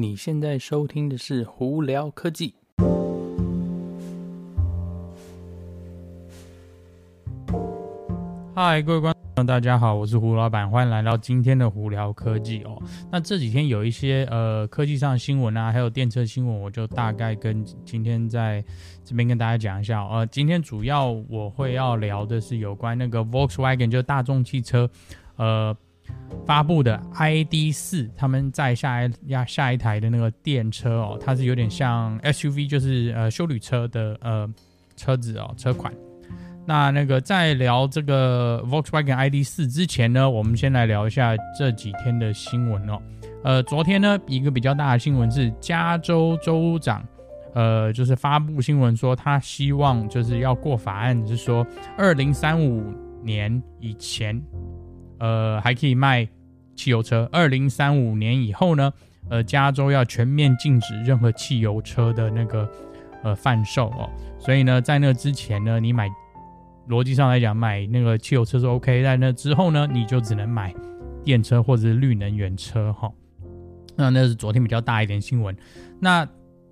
你现在收听的是《胡聊科技》。嗨，各位观众，大家好，我是胡老板，欢迎来到今天的《胡聊科技》哦。那这几天有一些呃科技上的新闻啊，还有电车新闻，我就大概跟今天在这边跟大家讲一下。呃，今天主要我会要聊的是有关那个 Volkswagen，就是大众汽车，呃。发布的 ID 四他们在下一压下一台的那个电车哦，它是有点像 SUV，就是呃休旅车的呃车子哦车款。那那个在聊这个 Volkswagen ID 四之前呢，我们先来聊一下这几天的新闻哦。呃，昨天呢一个比较大的新闻是加州州长呃就是发布新闻说他希望就是要过法案，是说二零三五年以前。呃，还可以卖汽油车。二零三五年以后呢，呃，加州要全面禁止任何汽油车的那个呃贩售哦。所以呢，在那之前呢，你买逻辑上来讲买那个汽油车是 OK，在那之后呢，你就只能买电车或者是绿能源车哈、哦。那那是昨天比较大一点新闻。那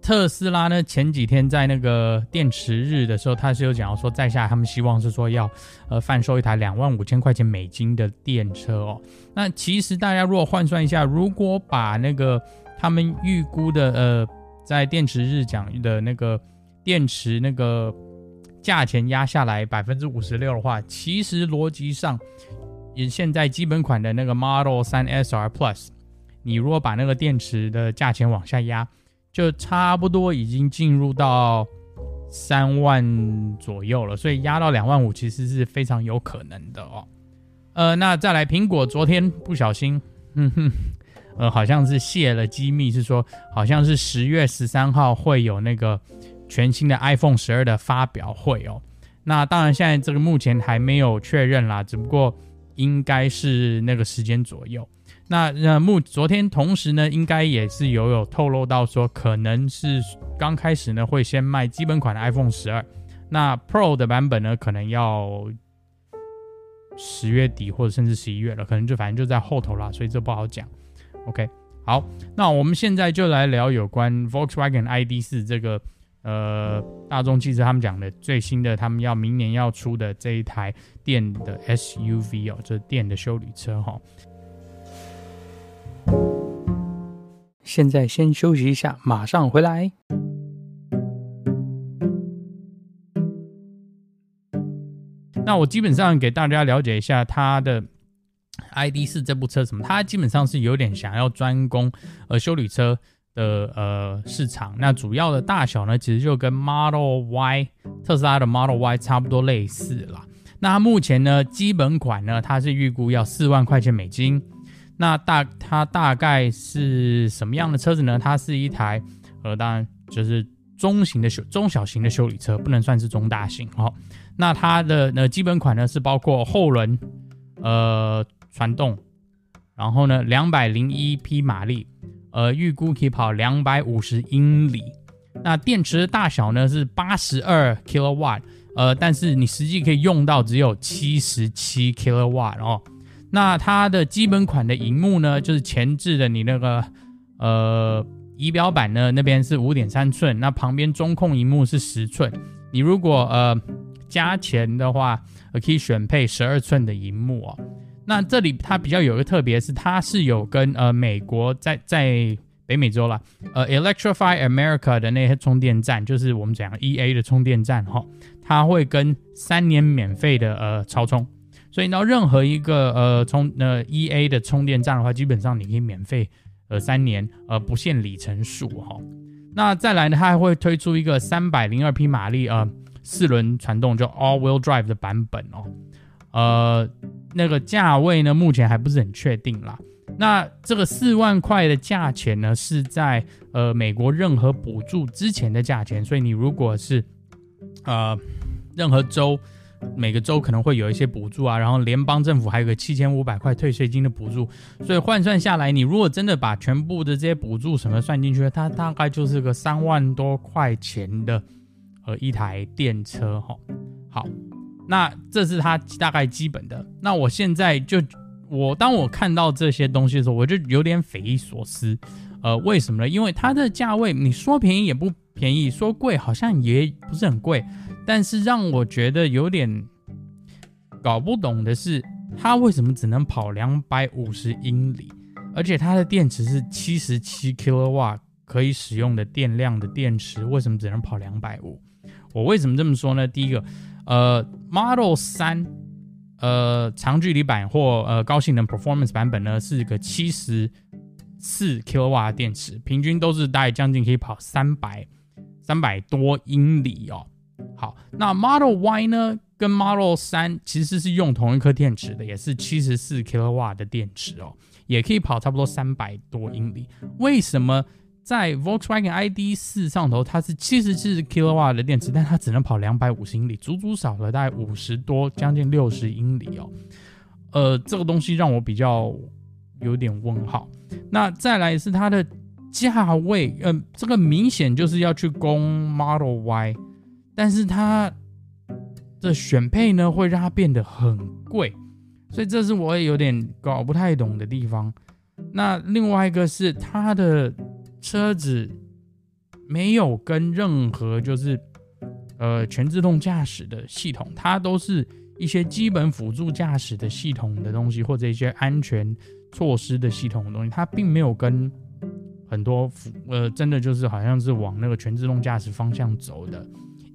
特斯拉呢，前几天在那个电池日的时候，他是有讲到说，在下他们希望是说要呃贩售一台两万五千块钱美金的电车哦。那其实大家如果换算一下，如果把那个他们预估的呃在电池日讲的那个电池那个价钱压下来百分之五十六的话，其实逻辑上，以现在基本款的那个 Model 3 SR Plus，你如果把那个电池的价钱往下压。就差不多已经进入到三万左右了，所以压到两万五其实是非常有可能的哦。呃，那再来，苹果昨天不小心，哼哼，呃，好像是泄了机密，是说好像是十月十三号会有那个全新的 iPhone 十二的发表会哦。那当然，现在这个目前还没有确认啦，只不过应该是那个时间左右。那呃，目昨天同时呢，应该也是有有透露到说，可能是刚开始呢会先卖基本款的 iPhone 十二，那 Pro 的版本呢可能要十月底或者甚至十一月了，可能就反正就在后头啦，所以这不好讲。OK，好，那我们现在就来聊有关 Volkswagen ID 四这个呃大众汽车他们讲的最新的，他们要明年要出的这一台电的 SUV 哦，就是电的修理车哈。现在先休息一下，马上回来。那我基本上给大家了解一下它的 ID 四这部车什么，它基本上是有点想要专攻呃修理车的呃市场。那主要的大小呢，其实就跟 Model Y 特斯拉的 Model Y 差不多类似啦。那目前呢，基本款呢，它是预估要四万块钱美金。那大它大概是什么样的车子呢？它是一台，呃，当然就是中型的修中小型的修理车，不能算是中大型哦。那它的呃基本款呢是包括后轮，呃，传动，然后呢两百零一匹马力，呃，预估可以跑两百五十英里。那电池的大小呢是八十二 kilowatt，呃，但是你实际可以用到只有七十七 kilowatt 哦。那它的基本款的荧幕呢，就是前置的你那个呃仪表板呢，那边是五点三寸，那旁边中控荧幕是十寸。你如果呃加钱的话，可以选配十二寸的荧幕哦。那这里它比较有一个特别是，它是有跟呃美国在在北美洲啦，呃 Electrify America 的那些充电站，就是我们讲 EA 的充电站哈，它会跟三年免费的呃超充。所以到任何一个呃充呃 E A 的充电站的话，基本上你可以免费呃三年呃不限里程数哈、哦。那再来呢，它还会推出一个三百零二匹马力呃四轮传动就 All Wheel Drive 的版本哦。呃，那个价位呢目前还不是很确定啦。那这个四万块的价钱呢是在呃美国任何补助之前的价钱，所以你如果是呃任何州。每个州可能会有一些补助啊，然后联邦政府还有个七千五百块退税金的补助，所以换算下来，你如果真的把全部的这些补助什么算进去，它大概就是个三万多块钱的呃一台电车哈。好，那这是它大概基本的。那我现在就我当我看到这些东西的时候，我就有点匪夷所思。呃，为什么呢？因为它的价位，你说便宜也不便宜，说贵好像也不是很贵。但是让我觉得有点搞不懂的是，它为什么只能跑两百五十英里？而且它的电池是七十七 kW 可以使用的电量的电池，为什么只能跑两百五？我为什么这么说呢？第一个，呃，Model 3，呃，长距离版或呃高性能 Performance 版本呢，是个七十四 kW 的电池，平均都是大概将近可以跑三百三百多英里哦。好，那 Model Y 呢，跟 Model 3其实是用同一颗电池的，也是七十四 kW 的电池哦，也可以跑差不多三百多英里。为什么在 Volkswagen ID.4 上头它是七十四 kW 的电池，但它只能跑两百五十英里，足足少了大概五十多，将近六十英里哦。呃，这个东西让我比较有点问号。那再来是它的价位，嗯、呃，这个明显就是要去攻 Model Y。但是它的选配呢，会让它变得很贵，所以这是我也有点搞不太懂的地方。那另外一个是它的车子没有跟任何就是呃全自动驾驶的系统，它都是一些基本辅助驾驶的系统的东西，或者一些安全措施的系统的东西，它并没有跟很多辅呃真的就是好像是往那个全自动驾驶方向走的。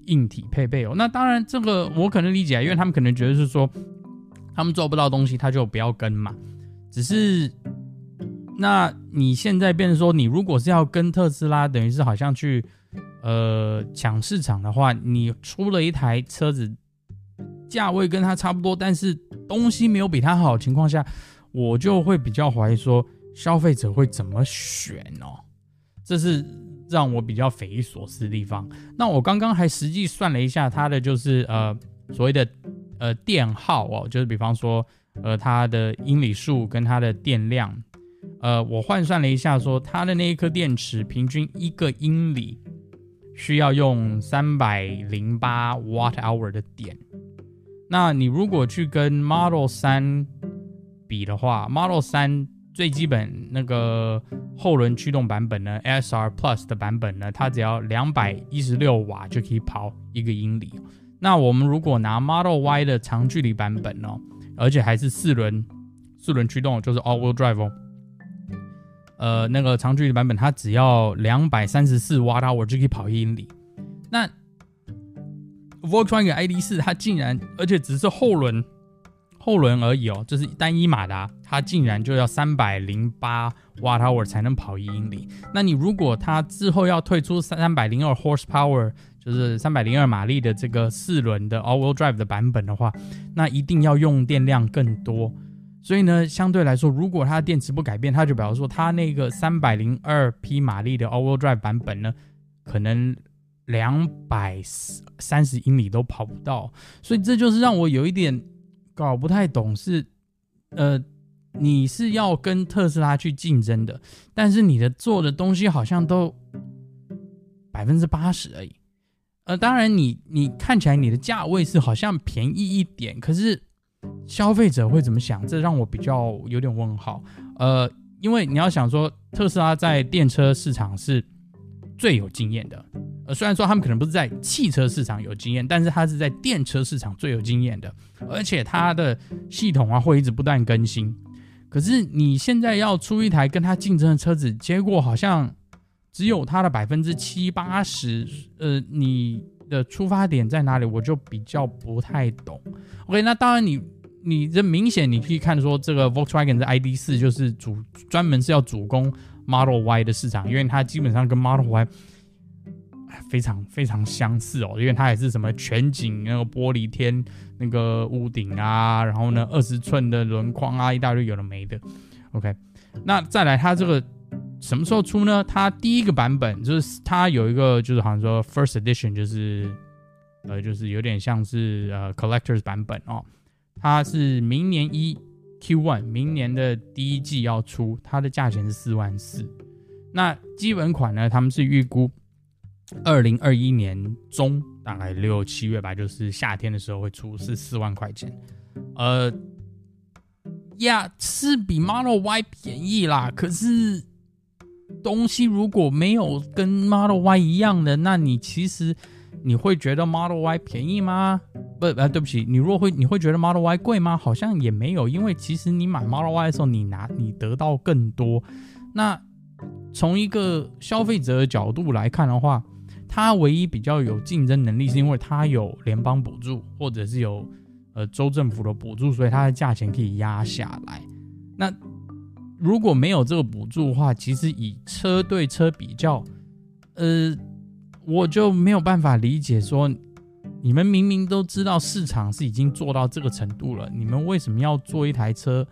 硬体配备哦，那当然这个我可能理解，因为他们可能觉得是说，他们做不到东西，他就不要跟嘛。只是，那你现在变成说，你如果是要跟特斯拉，等于是好像去呃抢市场的话，你出了一台车子，价位跟它差不多，但是东西没有比它好的情况下，我就会比较怀疑说，消费者会怎么选哦？这是。让我比较匪夷所思的地方。那我刚刚还实际算了一下，它的就是呃所谓的呃电耗哦，就是比方说呃它的英里数跟它的电量，呃我换算了一下，说它的那一颗电池平均一个英里需要用三百零八 watt hour 的电。那你如果去跟 Model 3比的话，Model 3。最基本那个后轮驱动版本呢，SR Plus 的版本呢，它只要两百一十六瓦就可以跑一个英里。那我们如果拿 Model Y 的长距离版本哦，而且还是四轮四轮驱动，就是 All Wheel Drive 哦，呃，那个长距离版本它只要两百三十四瓦它我就可以跑一英里。那 Volkswagen ID.4 它竟然，而且只是后轮。后轮而已哦，这是单一马达，它竟然就要三百零八瓦特 hour 才能跑一英里。那你如果它之后要推出三百零二 horsepower，就是三百零二马力的这个四轮的 all-wheel drive 的版本的话，那一定要用电量更多。所以呢，相对来说，如果它的电池不改变，它就表示说它那个三百零二匹马力的 all-wheel drive 版本呢，可能两百三十英里都跑不到。所以这就是让我有一点。搞不太懂是，呃，你是要跟特斯拉去竞争的，但是你的做的东西好像都百分之八十而已。呃，当然你你看起来你的价位是好像便宜一点，可是消费者会怎么想？这让我比较有点问号。呃，因为你要想说特斯拉在电车市场是最有经验的。呃，虽然说他们可能不是在汽车市场有经验，但是他是在电车市场最有经验的，而且他的系统啊会一直不断更新。可是你现在要出一台跟他竞争的车子，结果好像只有它的百分之七八十。呃，你的出发点在哪里？我就比较不太懂。OK，那当然你你这明显你可以看说，这个 Volkswagen 的 ID.4 就是主专门是要主攻 Model Y 的市场，因为它基本上跟 Model Y。非常非常相似哦，因为它也是什么全景那个玻璃天那个屋顶啊，然后呢二十寸的轮框啊，一大堆有的没的。OK，那再来它这个什么时候出呢？它第一个版本就是它有一个就是好像说 First Edition，就是呃就是有点像是呃 Collectors 版本哦，它是明年一 Q One 明年的第一季要出，它的价钱是四万四。那基本款呢，他们是预估。二零二一年中大概六七月吧，就是夏天的时候会出，是四万块钱。呃，呀，是比 Model Y 便宜啦，可是东西如果没有跟 Model Y 一样的，那你其实你会觉得 Model Y 便宜吗？不，呃，对不起，你若会你会觉得 Model Y 贵吗？好像也没有，因为其实你买 Model Y 的时候，你拿你得到更多。那从一个消费者的角度来看的话，它唯一比较有竞争能力，是因为它有联邦补助，或者是有呃州政府的补助，所以它的价钱可以压下来。那如果没有这个补助的话，其实以车对车比较，呃，我就没有办法理解说，你们明明都知道市场是已经做到这个程度了，你们为什么要做一台车？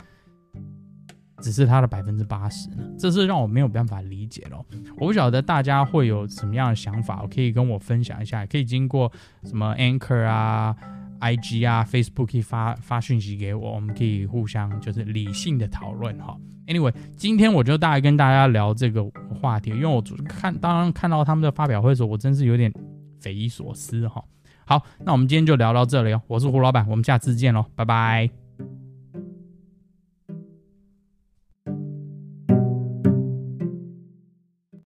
只是它的百分之八十呢，这是让我没有办法理解咯。我不晓得大家会有什么样的想法，可以跟我分享一下，可以经过什么 Anchor 啊、IG 啊、Facebook 可以发发讯息给我，我们可以互相就是理性的讨论哈。Anyway，今天我就大概跟大家聊这个话题，因为我看当然看到他们的发表会的时候，我真是有点匪夷所思哈。好，那我们今天就聊到这里哦，我是胡老板，我们下次见喽，拜拜。